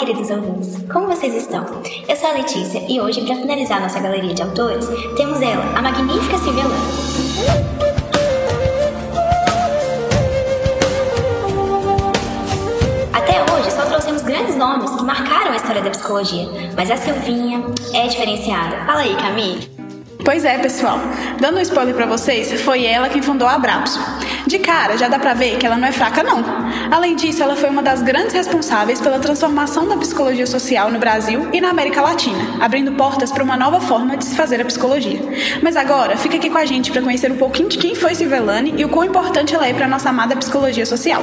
queridos ouvintes! Como vocês estão? Eu sou a Letícia e hoje, para finalizar nossa galeria de autores, temos ela, a magnífica Silvia Lana. Até hoje só trouxemos grandes nomes que marcaram a história da psicologia, mas a Silvinha é diferenciada. Fala aí, Camille. Pois é, pessoal. Dando um spoiler para vocês, foi ela quem fundou a Abrapso. De cara, já dá pra ver que ela não é fraca, não. Além disso, ela foi uma das grandes responsáveis pela transformação da psicologia social no Brasil e na América Latina, abrindo portas para uma nova forma de se fazer a psicologia. Mas agora, fica aqui com a gente para conhecer um pouquinho de quem foi Silvelane e o quão importante ela é para nossa amada psicologia social.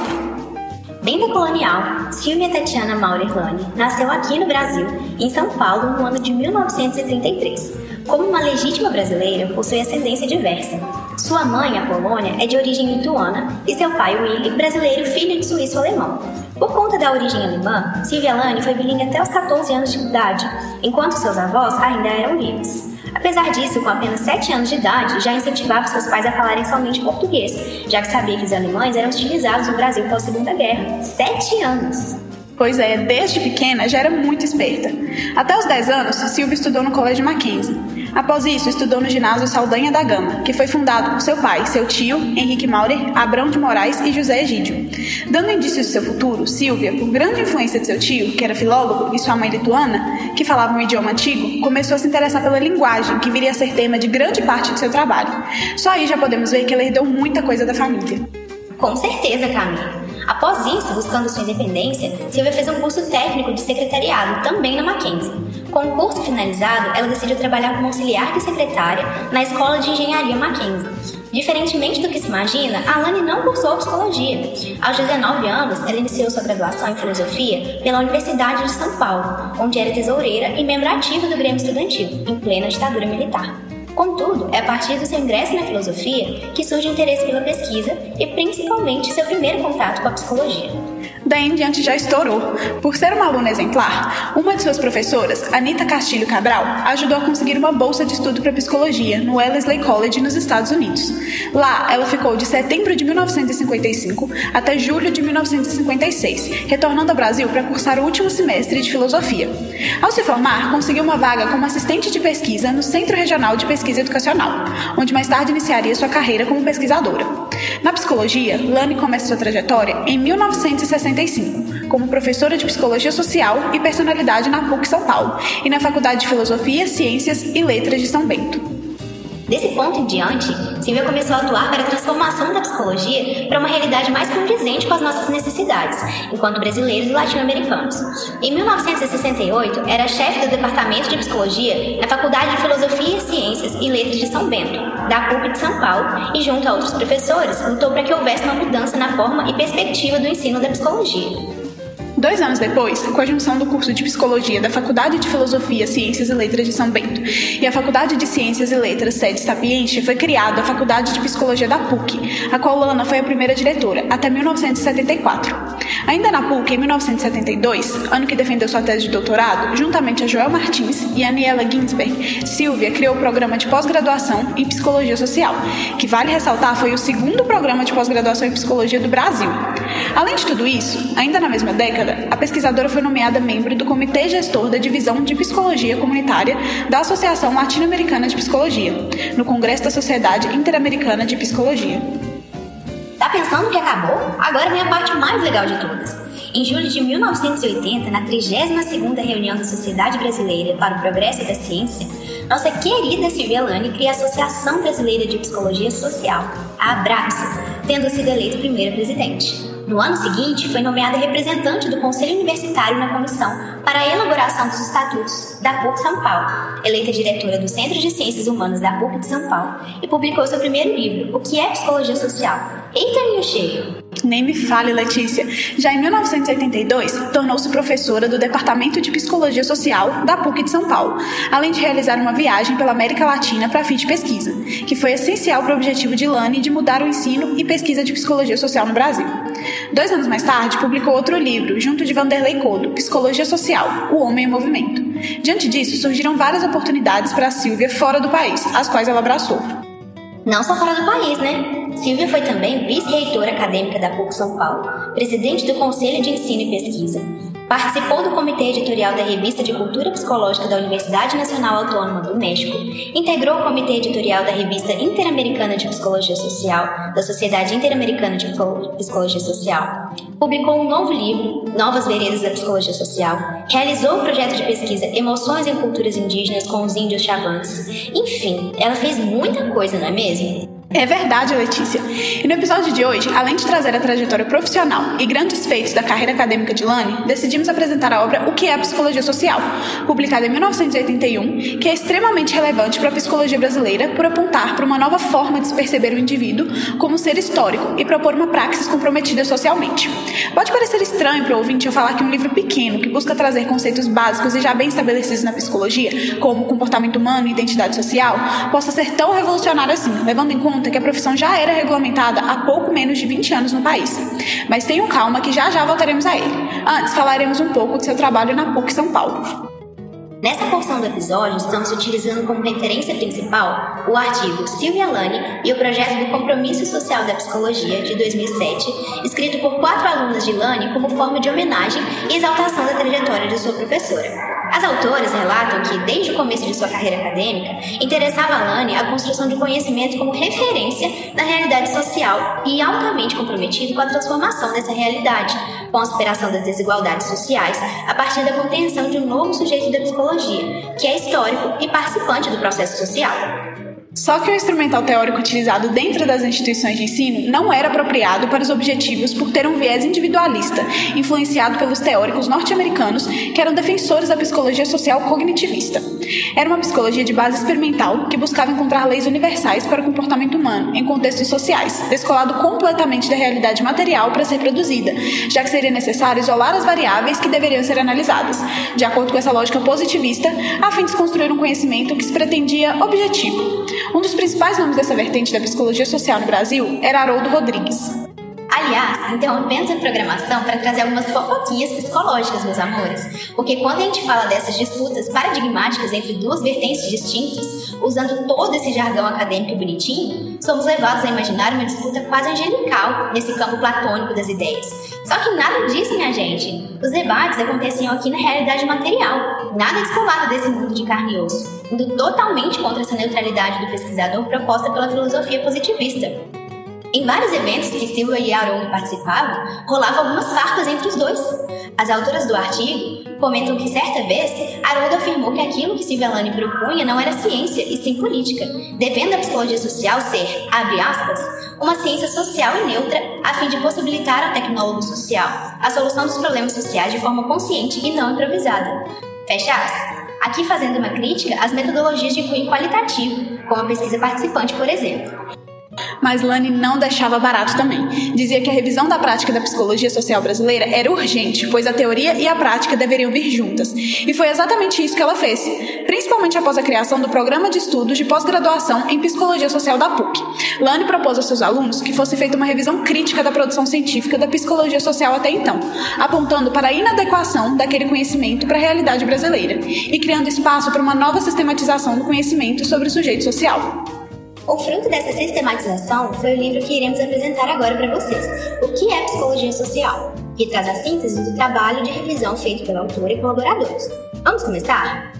Bem da colonial, Silvia Tatiana Maurerlane nasceu aqui no Brasil, em São Paulo, no ano de 1933. Como uma legítima brasileira, possui ascendência diversa. Sua mãe, a Polônia, é de origem lituana e seu pai, Willy, brasileiro filho de suíço-alemão. Por conta da origem alemã, Silvia Lani foi bilíngue até os 14 anos de idade, enquanto seus avós ainda eram livres. Apesar disso, com apenas 7 anos de idade, já incentivava seus pais a falarem somente português, já que sabia que os alemães eram utilizados no Brasil pela Segunda Guerra. 7 anos! Pois é, desde pequena já era muito esperta. Até os 10 anos, Silvia estudou no Colégio Mackenzie. Após isso, estudou no ginásio Saldanha da Gama, que foi fundado por seu pai, seu tio, Henrique Maurer, Abrão de Moraes e José Egídio. Dando indícios de seu futuro, Silvia, por grande influência de seu tio, que era filólogo, e sua mãe lituana, que falava um idioma antigo, começou a se interessar pela linguagem, que viria a ser tema de grande parte de seu trabalho. Só aí já podemos ver que ela herdou muita coisa da família. Com certeza, Camila. Após isso, buscando sua independência, Silvia fez um curso técnico de secretariado, também na Mackenzie. Com o curso finalizado, ela decidiu trabalhar como auxiliar de secretária na Escola de Engenharia Mackenzie. Diferentemente do que se imagina, Alane não cursou psicologia. Aos 19 anos, ela iniciou sua graduação em filosofia pela Universidade de São Paulo, onde era tesoureira e membro ativa do Grêmio Estudantil, em plena ditadura militar. Contudo, é a partir do seu ingresso na filosofia que surge o interesse pela pesquisa e principalmente seu primeiro contato com a psicologia. Daí em diante já estourou. Por ser uma aluna exemplar, uma de suas professoras, Anita Castilho Cabral, ajudou a conseguir uma bolsa de estudo para psicologia no Wellesley College nos Estados Unidos. Lá, ela ficou de setembro de 1955 até julho de 1956, retornando ao Brasil para cursar o último semestre de filosofia. Ao se formar, conseguiu uma vaga como assistente de pesquisa no Centro Regional de Pesquisa Educacional, onde mais tarde iniciaria sua carreira como pesquisadora. Na psicologia, Lani começa sua trajetória em 1960 como professora de Psicologia Social e Personalidade na PUC São Paulo e na Faculdade de Filosofia, Ciências e Letras de São Bento. Desse ponto em diante, Silvia começou a atuar para a transformação da psicologia para uma realidade mais condizente com as nossas necessidades, enquanto brasileiros e latino-americanos. Em 1968, era chefe do Departamento de Psicologia na Faculdade de Filosofia, Ciências e Letras de São Bento, da PUC de São Paulo, e junto a outros professores, lutou para que houvesse uma mudança na forma e perspectiva do ensino da psicologia. Dois anos depois, com a junção do curso de Psicologia da Faculdade de Filosofia, Ciências e Letras de São Bento e a Faculdade de Ciências e Letras Sede Sapiente, foi criada a Faculdade de Psicologia da PUC, a qual Lana foi a primeira diretora, até 1974. Ainda na PUC, em 1972, ano que defendeu sua tese de doutorado, juntamente a Joel Martins e a Aniela Ginsberg, Silvia criou o programa de pós-graduação em Psicologia Social, que vale ressaltar foi o segundo programa de pós-graduação em Psicologia do Brasil. Além de tudo isso, ainda na mesma década, a pesquisadora foi nomeada membro do Comitê Gestor da Divisão de Psicologia Comunitária da Associação Latino-Americana de Psicologia, no Congresso da Sociedade Interamericana de Psicologia. Tá pensando que acabou? Agora vem a parte mais legal de todas. Em julho de 1980, na 32ª reunião da Sociedade Brasileira para o Progresso da Ciência, nossa querida Silvia Lani cria a Associação Brasileira de Psicologia Social, a ABRAPS, tendo sido eleita primeira presidente. No ano seguinte, foi nomeada representante do Conselho Universitário na comissão para a elaboração dos estatutos da PUC São Paulo, eleita diretora do Centro de Ciências Humanas da PUC de São Paulo e publicou seu primeiro livro, O que é Psicologia Social? Eita, cheio! Nem me fale, Letícia. Já em 1982, tornou-se professora do Departamento de Psicologia Social da PUC de São Paulo, além de realizar uma viagem pela América Latina para fim de pesquisa, que foi essencial para o objetivo de Lani de mudar o ensino e pesquisa de psicologia social no Brasil. Dois anos mais tarde, publicou outro livro, junto de Vanderlei Codo, Psicologia Social, O Homem em Movimento. Diante disso, surgiram várias oportunidades para Silvia fora do país, as quais ela abraçou. Não só fora do país, né? Silvia foi também vice-reitora acadêmica da PUC São Paulo, presidente do Conselho de Ensino e Pesquisa, Participou do comitê editorial da Revista de Cultura Psicológica da Universidade Nacional Autônoma do México, integrou o comitê editorial da Revista Interamericana de Psicologia Social, da Sociedade Interamericana de Psicologia Social, publicou um novo livro, Novas Veredas da Psicologia Social, realizou o projeto de pesquisa Emoções em Culturas Indígenas com os Índios Chavantes. Enfim, ela fez muita coisa, não é mesmo? É verdade, Letícia. E no episódio de hoje, além de trazer a trajetória profissional e grandes feitos da carreira acadêmica de Lani, decidimos apresentar a obra O que é a Psicologia Social, publicada em 1981, que é extremamente relevante para a psicologia brasileira por apontar para uma nova forma de se perceber o indivíduo como ser histórico e propor uma praxis comprometida socialmente. Pode parecer estranho para o ouvinte eu falar que um livro pequeno que busca trazer conceitos básicos e já bem estabelecidos na psicologia, como comportamento humano e identidade social, possa ser tão revolucionário assim, levando em conta conta que a profissão já era regulamentada há pouco menos de 20 anos no país. Mas tenham calma que já já voltaremos a ele. Antes, falaremos um pouco do seu trabalho na PUC São Paulo. Nessa porção do episódio, estamos utilizando como referência principal o artigo Silvia Lani e o projeto do Compromisso Social da Psicologia, de 2007, escrito por quatro alunas de Lani como forma de homenagem e exaltação da trajetória de sua professora. As autoras relatam que, desde o começo de sua carreira acadêmica, interessava a Lani a construção de conhecimento como referência na realidade social e altamente comprometido com a transformação dessa realidade, com a superação das desigualdades sociais, a partir da compreensão de um novo sujeito da psicologia, que é histórico e participante do processo social. Só que o instrumental teórico utilizado dentro das instituições de ensino não era apropriado para os objetivos por ter um viés individualista, influenciado pelos teóricos norte-americanos que eram defensores da psicologia social cognitivista. Era uma psicologia de base experimental que buscava encontrar leis universais para o comportamento humano em contextos sociais, descolado completamente da realidade material para ser produzida, já que seria necessário isolar as variáveis que deveriam ser analisadas, de acordo com essa lógica positivista, a fim de construir um conhecimento que se pretendia objetivo. Um dos principais nomes dessa vertente da psicologia social no Brasil era Haroldo Rodrigues. Aliás, interrompendo a programação para trazer algumas fofoquinhas psicológicas, meus amores. Porque quando a gente fala dessas disputas paradigmáticas entre duas vertentes distintas, usando todo esse jargão acadêmico bonitinho, somos levados a imaginar uma disputa quase angelical nesse campo platônico das ideias. Só que nada disso, minha gente. Os debates aconteciam aqui na realidade material, nada descolado desse mundo de carne e osso, indo totalmente contra essa neutralidade do pesquisador proposta pela filosofia positivista. Em vários eventos que Silva e Haroldo participavam, rolavam algumas farpas entre os dois. As autoras do artigo comentam que certa vez Haroldo afirmou que aquilo que Silvelani propunha não era ciência e sim política, devendo a psicologia social ser, abre aspas, uma ciência social e neutra a fim de possibilitar ao tecnólogo social a solução dos problemas sociais de forma consciente e não improvisada. Fecha aspas. Aqui fazendo uma crítica às metodologias de cunho qualitativo, como a pesquisa participante, por exemplo. Mas Lani não deixava barato também. Dizia que a revisão da prática da psicologia social brasileira era urgente, pois a teoria e a prática deveriam vir juntas. E foi exatamente isso que ela fez, principalmente após a criação do programa de estudos de pós-graduação em psicologia social da PUC. Lani propôs aos seus alunos que fosse feita uma revisão crítica da produção científica da psicologia social até então, apontando para a inadequação daquele conhecimento para a realidade brasileira e criando espaço para uma nova sistematização do conhecimento sobre o sujeito social. O fruto dessa sistematização foi o livro que iremos apresentar agora para vocês, O que é Psicologia Social, que traz a síntese do trabalho de revisão feito pela autora e colaboradores. Vamos começar?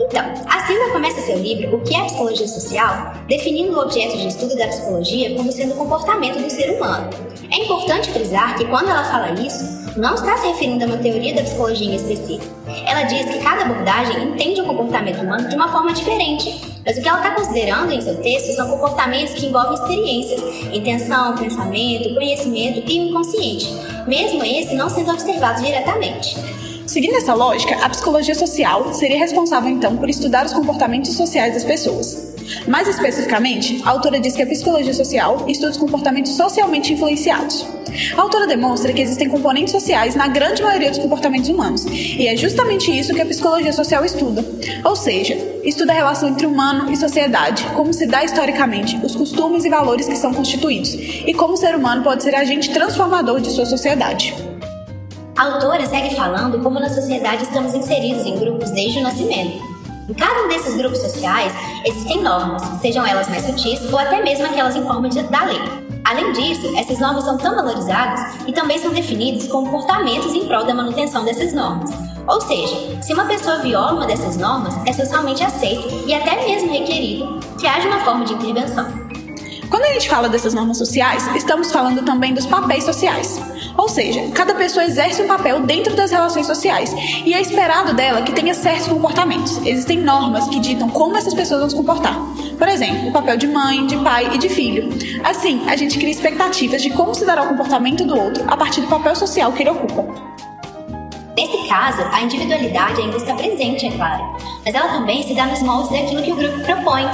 Então, a Silva começa seu livro O que é Psicologia Social, definindo o objeto de estudo da psicologia como sendo o comportamento do ser humano. É importante frisar que quando ela fala isso, não está se referindo a uma teoria da psicologia em específico. Ela diz que cada abordagem entende o comportamento humano de uma forma diferente, mas o que ela está considerando em seu texto são comportamentos que envolvem experiências, intenção, pensamento, conhecimento e o inconsciente, mesmo esse não sendo observado diretamente. Seguindo essa lógica, a psicologia social seria responsável então por estudar os comportamentos sociais das pessoas. Mais especificamente, a autora diz que a psicologia social estuda os comportamentos socialmente influenciados. A autora demonstra que existem componentes sociais na grande maioria dos comportamentos humanos, e é justamente isso que a psicologia social estuda. Ou seja, estuda a relação entre humano e sociedade, como se dá historicamente, os costumes e valores que são constituídos, e como o ser humano pode ser agente transformador de sua sociedade. A autora segue falando como na sociedade estamos inseridos em grupos desde o nascimento em cada um desses grupos sociais existem normas, sejam elas mais sutis ou até mesmo aquelas em forma de, da lei. Além disso, essas normas são tão valorizadas e também são definidos comportamentos em prol da manutenção dessas normas. Ou seja, se uma pessoa viola uma dessas normas, é socialmente aceito e até mesmo requerido que haja uma forma de intervenção. Quando a gente fala dessas normas sociais, estamos falando também dos papéis sociais. Ou seja, cada pessoa exerce um papel dentro das relações sociais e é esperado dela que tenha certos comportamentos. Existem normas que ditam como essas pessoas vão se comportar. Por exemplo, o papel de mãe, de pai e de filho. Assim, a gente cria expectativas de como se dará o comportamento do outro a partir do papel social que ele ocupa. Nesse caso, a individualidade ainda está presente, é claro, mas ela também se dá nos moldes daquilo que o grupo propõe.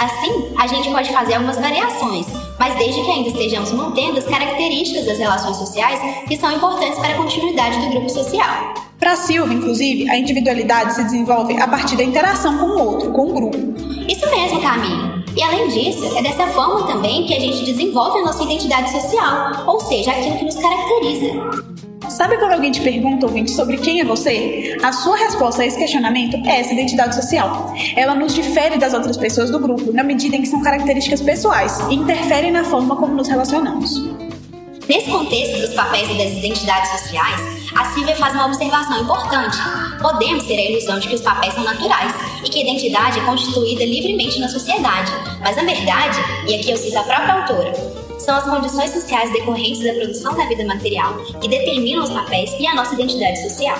Assim, a gente pode fazer algumas variações, mas desde que ainda estejamos mantendo as características das relações sociais que são importantes para a continuidade do grupo social. Para Silva, inclusive, a individualidade se desenvolve a partir da interação com o outro, com o grupo. Isso mesmo, Camille. E além disso, é dessa forma também que a gente desenvolve a nossa identidade social, ou seja, aquilo que nos caracteriza. Sabe quando alguém te pergunta, ouvinte, sobre quem é você? A sua resposta a esse questionamento é essa identidade social. Ela nos difere das outras pessoas do grupo na medida em que são características pessoais e interferem na forma como nos relacionamos. Nesse contexto dos papéis e das identidades sociais, a Silvia faz uma observação importante. Podemos ter a ilusão de que os papéis são naturais e que a identidade é constituída livremente na sociedade, mas na verdade, e aqui eu cito a própria autora, são as condições sociais decorrentes da produção da vida material que determinam os papéis e a nossa identidade social.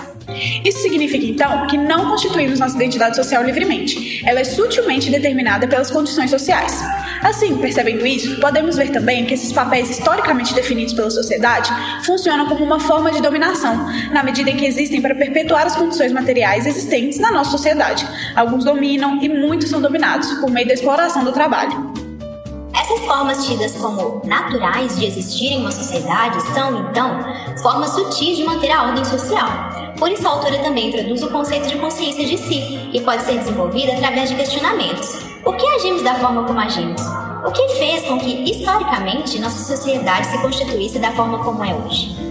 Isso significa, então, que não constituímos nossa identidade social livremente. Ela é sutilmente determinada pelas condições sociais. Assim, percebendo isso, podemos ver também que esses papéis historicamente definidos pela sociedade funcionam como uma forma de dominação, na medida em que existem para perpetuar as condições materiais existentes na nossa sociedade. Alguns dominam e muitos são dominados por meio da exploração do trabalho. Essas formas tidas como naturais de existir em uma sociedade são, então, formas sutis de manter a ordem social. Por isso, a autora também introduz o conceito de consciência de si e pode ser desenvolvida através de questionamentos. Por que agimos da forma como agimos? O que fez com que, historicamente, nossa sociedade se constituísse da forma como é hoje?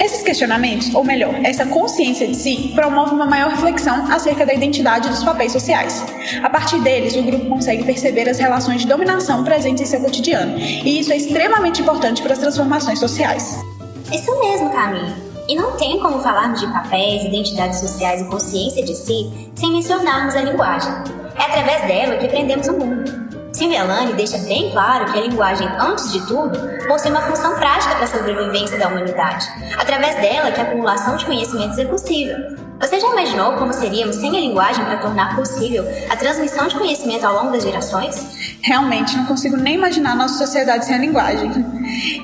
Esses questionamentos, ou melhor, essa consciência de si, promove uma maior reflexão acerca da identidade dos papéis sociais. A partir deles, o grupo consegue perceber as relações de dominação presentes em seu cotidiano, e isso é extremamente importante para as transformações sociais. Isso mesmo, Camille. E não tem como falarmos de papéis, identidades sociais e consciência de si sem mencionarmos a linguagem. É através dela que aprendemos o mundo. Silvia Lane deixa bem claro que a linguagem, antes de tudo, possui uma função prática para a sobrevivência da humanidade, através dela que a acumulação de conhecimentos é possível. Você já imaginou como seríamos sem a linguagem para tornar possível a transmissão de conhecimento ao longo das gerações? Realmente, não consigo nem imaginar nossa sociedade sem a linguagem.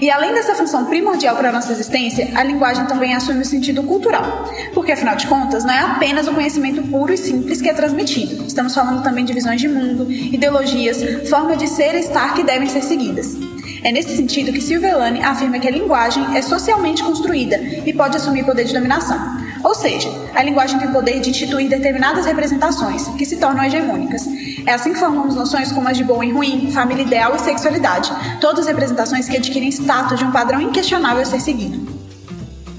E além dessa função primordial para a nossa existência, a linguagem também assume o sentido cultural. Porque, afinal de contas, não é apenas o conhecimento puro e simples que é transmitido. Estamos falando também de visões de mundo, ideologias, formas de ser e estar que devem ser seguidas. É nesse sentido que Silvelane afirma que a linguagem é socialmente construída e pode assumir poder de dominação. Ou seja, a linguagem tem o poder de instituir determinadas representações, que se tornam hegemônicas. É assim que formamos noções como as de bom e ruim, família ideal e sexualidade, todas representações que adquirem status de um padrão inquestionável a ser seguido.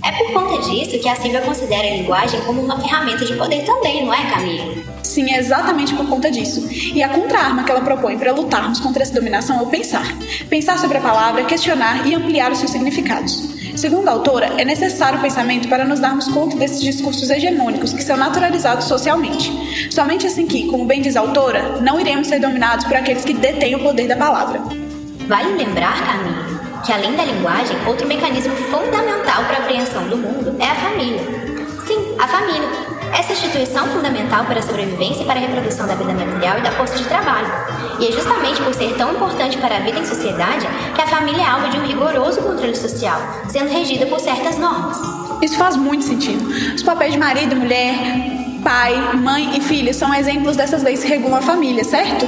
É por conta disso que a Silvia considera a linguagem como uma ferramenta de poder também, não é, Camila? Sim, é exatamente por conta disso. E a contra-arma que ela propõe para lutarmos contra essa dominação é o pensar. Pensar sobre a palavra, questionar e ampliar os seus significados. Segundo a autora, é necessário o pensamento para nos darmos conta desses discursos hegemônicos que são naturalizados socialmente. Somente assim que, como bem diz a autora, não iremos ser dominados por aqueles que detêm o poder da palavra. Vale lembrar, Camille, que além da linguagem, outro mecanismo fundamental para a apreensão do mundo é a família. Sim, a família essa instituição fundamental para a sobrevivência e para a reprodução da vida material e da força de trabalho. E é justamente por ser tão importante para a vida em sociedade que a família é alvo de um rigoroso controle social, sendo regida por certas normas. Isso faz muito sentido. Os papéis de marido, mulher, pai, mãe e filho são exemplos dessas leis que regulam a família, certo?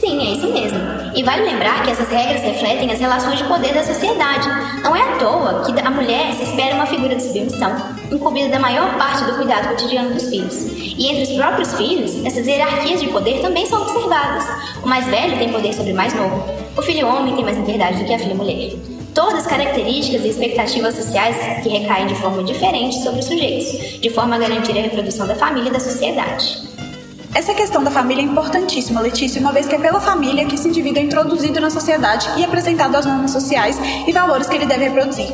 Sim, é isso mesmo. E vale lembrar que essas regras refletem as relações de poder da sociedade. Não é à toa que a mulher se espera uma figura de submissão, incumbida da maior parte do cuidado cotidiano dos filhos. E entre os próprios filhos, essas hierarquias de poder também são observadas. O mais velho tem poder sobre o mais novo. O filho homem tem mais liberdade do que a filha mulher. Todas características e expectativas sociais que recaem de forma diferente sobre os sujeitos, de forma a garantir a reprodução da família e da sociedade. Essa questão da família é importantíssima, Letícia, uma vez que é pela família que esse indivíduo é introduzido na sociedade e apresentado as normas sociais e valores que ele deve reproduzir.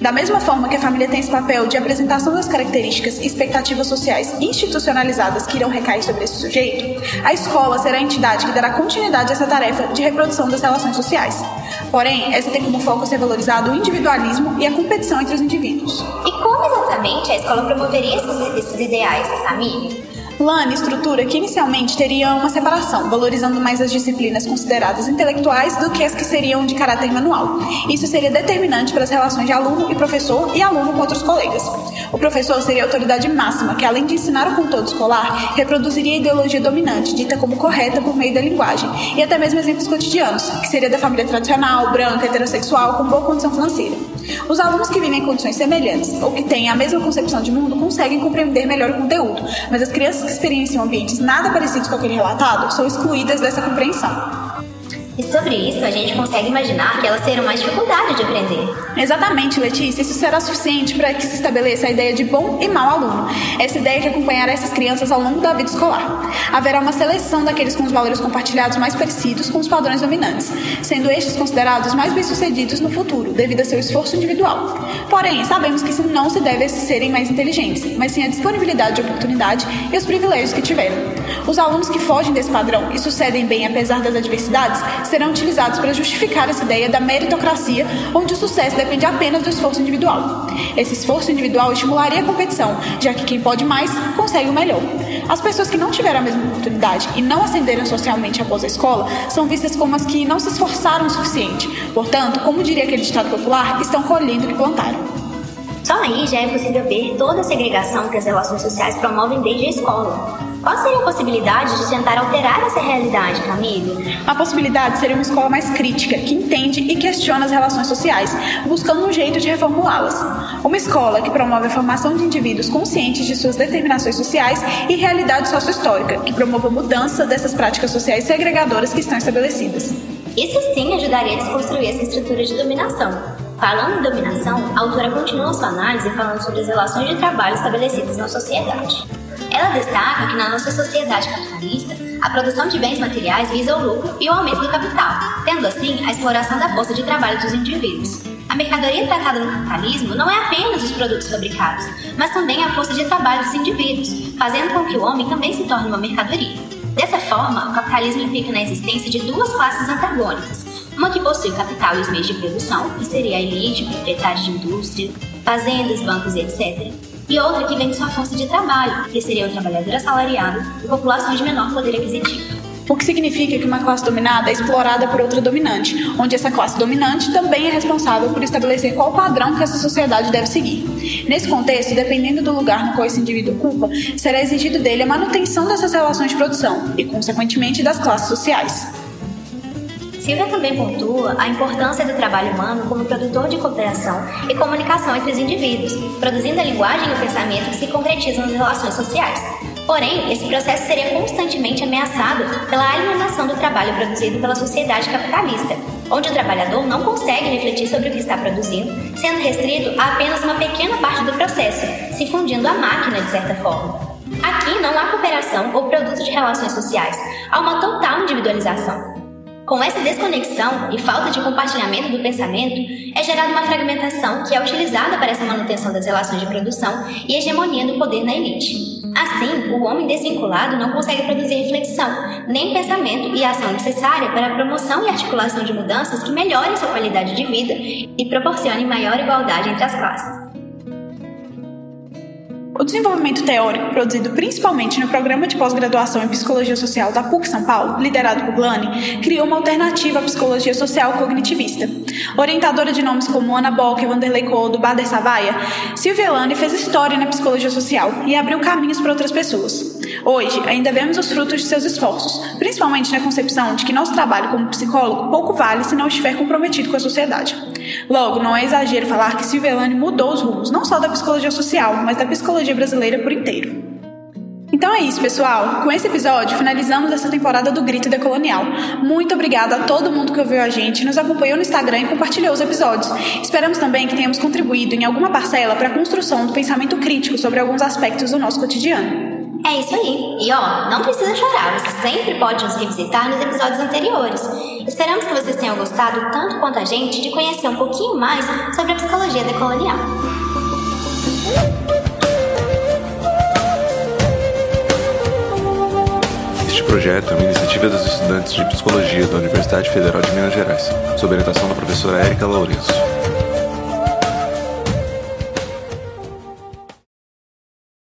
Da mesma forma que a família tem esse papel de apresentação das características e expectativas sociais institucionalizadas que irão recair sobre esse sujeito, a escola será a entidade que dará continuidade a essa tarefa de reprodução das relações sociais. Porém, essa tem como foco ser valorizado o individualismo e a competição entre os indivíduos. E como exatamente a escola promoveria esses, esses ideais família? Lane estrutura que inicialmente teria uma separação, valorizando mais as disciplinas consideradas intelectuais do que as que seriam de caráter manual. Isso seria determinante para as relações de aluno e professor e aluno com outros colegas. O professor seria a autoridade máxima, que além de ensinar o conteúdo escolar, reproduziria a ideologia dominante, dita como correta por meio da linguagem, e até mesmo exemplos cotidianos, que seria da família tradicional, branca, heterossexual, com boa condição financeira. Os alunos que vivem em condições semelhantes ou que têm a mesma concepção de mundo conseguem compreender melhor o conteúdo, mas as crianças que experienciam ambientes nada parecidos com aquele relatado são excluídas dessa compreensão. E sobre isso, a gente consegue imaginar que elas terão mais dificuldade de aprender. Exatamente, Letícia. Isso será suficiente para que se estabeleça a ideia de bom e mau aluno. Essa ideia que acompanhará essas crianças ao longo da vida escolar. Haverá uma seleção daqueles com os valores compartilhados mais parecidos com os padrões dominantes, sendo estes considerados mais bem-sucedidos no futuro, devido a seu esforço individual. Porém, sabemos que isso não se deve a serem mais inteligentes, mas sim a disponibilidade de oportunidade e os privilégios que tiveram. Os alunos que fogem desse padrão e sucedem bem apesar das adversidades serão utilizados para justificar essa ideia da meritocracia, onde o sucesso depende apenas do esforço individual. Esse esforço individual estimularia a competição, já que quem pode mais consegue o melhor. As pessoas que não tiveram a mesma oportunidade e não ascenderam socialmente após a escola são vistas como as que não se esforçaram o suficiente. Portanto, como diria aquele ditado popular, estão colhendo o que plantaram. Só aí já é possível ver toda a segregação que as relações sociais promovem desde a escola. Qual seria a possibilidade de tentar alterar essa realidade, Camille? A possibilidade seria uma escola mais crítica, que entende e questiona as relações sociais, buscando um jeito de reformulá-las. Uma escola que promove a formação de indivíduos conscientes de suas determinações sociais e realidade sociohistórica, que promova a mudança dessas práticas sociais segregadoras que estão estabelecidas. Isso sim ajudaria a desconstruir essa estrutura de dominação. Falando em dominação, a autora continua sua análise falando sobre as relações de trabalho estabelecidas na sociedade. Ela destaca que na nossa sociedade capitalista, a produção de bens materiais visa o lucro e o aumento do capital, tendo assim a exploração da força de trabalho dos indivíduos. A mercadoria tratada no capitalismo não é apenas os produtos fabricados, mas também a força de trabalho dos indivíduos, fazendo com que o homem também se torne uma mercadoria. Dessa forma, o capitalismo implica na existência de duas classes antagônicas, uma que possui capital e os meios de produção, que seria a elite, proprietários de indústria, fazendas, bancos etc. E outra que vem de sua força de trabalho, que seria o trabalhador assalariado e população de menor poder aquisitivo. O que significa que uma classe dominada é explorada por outra dominante, onde essa classe dominante também é responsável por estabelecer qual padrão que essa sociedade deve seguir. Nesse contexto, dependendo do lugar no qual esse indivíduo ocupa, será exigido dele a manutenção dessas relações de produção e, consequentemente, das classes sociais. Silvia também pontua a importância do trabalho humano como produtor de cooperação e comunicação entre os indivíduos, produzindo a linguagem e o pensamento que se concretizam nas relações sociais. Porém, esse processo seria constantemente ameaçado pela alienação do trabalho produzido pela sociedade capitalista, onde o trabalhador não consegue refletir sobre o que está produzindo, sendo restrito a apenas uma pequena parte do processo, se fundindo à máquina de certa forma. Aqui não há cooperação ou produto de relações sociais, há uma total individualização. Com essa desconexão e falta de compartilhamento do pensamento, é gerada uma fragmentação que é utilizada para essa manutenção das relações de produção e hegemonia do poder na elite. Assim, o homem desvinculado não consegue produzir reflexão, nem pensamento e ação necessária para a promoção e articulação de mudanças que melhorem sua qualidade de vida e proporcionem maior igualdade entre as classes. O desenvolvimento teórico, produzido principalmente no programa de pós-graduação em Psicologia Social da PUC São Paulo, liderado por Glane, criou uma alternativa à psicologia social cognitivista. Orientadora de nomes como Ana Bock, Vanderlei Codo, Bader Savaia, Silvia Lane fez história na psicologia social e abriu caminhos para outras pessoas. Hoje, ainda vemos os frutos de seus esforços, principalmente na concepção de que nosso trabalho como psicólogo pouco vale se não estiver comprometido com a sociedade. Logo, não é exagero falar que Silvia Lane mudou os rumos, não só da psicologia social, mas da psicologia brasileira por inteiro. Então é isso, pessoal. Com esse episódio, finalizamos essa temporada do Grito Decolonial. Muito obrigada a todo mundo que ouviu a gente, nos acompanhou no Instagram e compartilhou os episódios. Esperamos também que tenhamos contribuído em alguma parcela para a construção do pensamento crítico sobre alguns aspectos do nosso cotidiano. É isso aí. E ó, não precisa chorar, você sempre pode nos revisitar nos episódios anteriores. Esperamos que vocês tenham gostado tanto quanto a gente de conhecer um pouquinho mais sobre a psicologia decolonial. Este projeto é uma iniciativa dos estudantes de psicologia da Universidade Federal de Minas Gerais, sob orientação da professora Érica Lourenço.